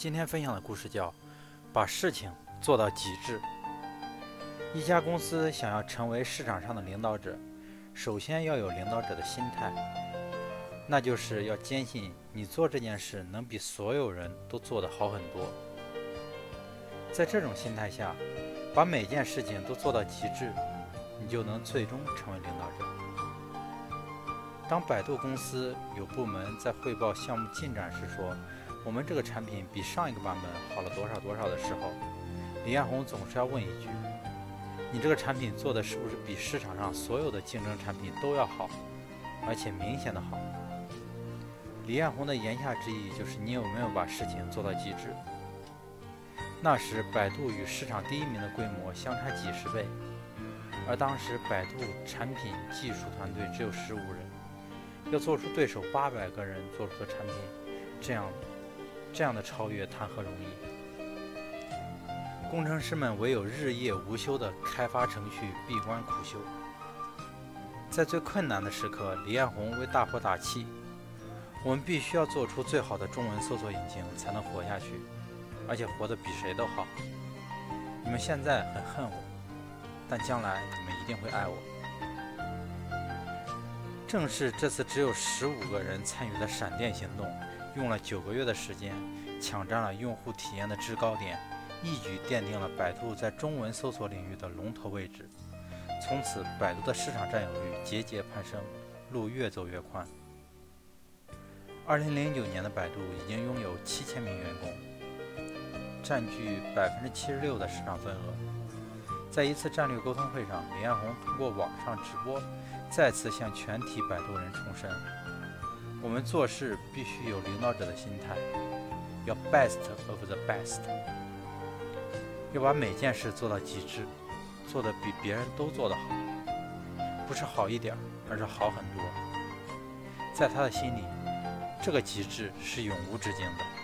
今天分享的故事叫“把事情做到极致”。一家公司想要成为市场上的领导者，首先要有领导者的心态，那就是要坚信你做这件事能比所有人都做得好很多。在这种心态下，把每件事情都做到极致，你就能最终成为领导者。当百度公司有部门在汇报项目进展时说：“我们这个产品比上一个版本好了多少多少”的时候，李彦宏总是要问一句：“你这个产品做的是不是比市场上所有的竞争产品都要好，而且明显的好？”李彦宏的言下之意就是你有没有把事情做到极致？那时百度与市场第一名的规模相差几十倍，而当时百度产品技术团队只有十五人。要做出对手八百个人做出的产品，这样这样的超越谈何容易？工程师们唯有日夜无休地开发程序，闭关苦修。在最困难的时刻，李彦宏为大伙打气：“我们必须要做出最好的中文搜索引擎，才能活下去，而且活得比谁都好。你们现在很恨我，但将来你们一定会爱我。”正是这次只有十五个人参与的闪电行动，用了九个月的时间，抢占了用户体验的制高点，一举奠定了百度在中文搜索领域的龙头位置。从此，百度的市场占有率节节攀升，路越走越宽。二零零九年的百度已经拥有七千名员工，占据百分之七十六的市场份额。在一次战略沟通会上，李彦宏通过网上直播。再次向全体百度人重申：我们做事必须有领导者的心态，要 best of the best，要把每件事做到极致，做的比别人都做得好，不是好一点，而是好很多。在他的心里，这个极致是永无止境的。